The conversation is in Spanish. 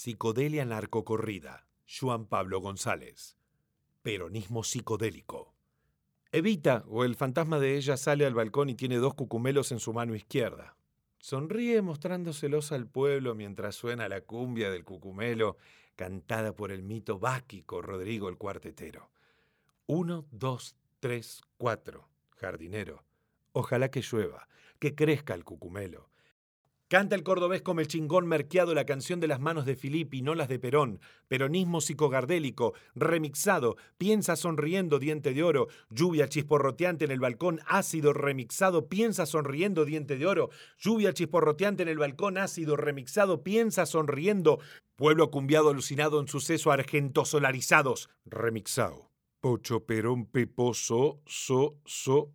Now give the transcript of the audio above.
Psicodelia narcocorrida. Juan Pablo González. Peronismo psicodélico. Evita, o el fantasma de ella, sale al balcón y tiene dos cucumelos en su mano izquierda. Sonríe mostrándoselos al pueblo mientras suena la cumbia del cucumelo, cantada por el mito báquico Rodrigo el Cuartetero. Uno, dos, tres, cuatro. Jardinero. Ojalá que llueva, que crezca el cucumelo. Canta el cordobés como el chingón merqueado la canción de las manos de Filippi, no las de Perón. Peronismo psicogardélico, remixado, piensa sonriendo, diente de oro. Lluvia chisporroteante en el balcón, ácido remixado, piensa sonriendo, diente de oro. Lluvia chisporroteante en el balcón, ácido remixado, piensa sonriendo. Pueblo cumbiado alucinado en suceso argento solarizados, remixado. Pocho Perón Peposo, so, so,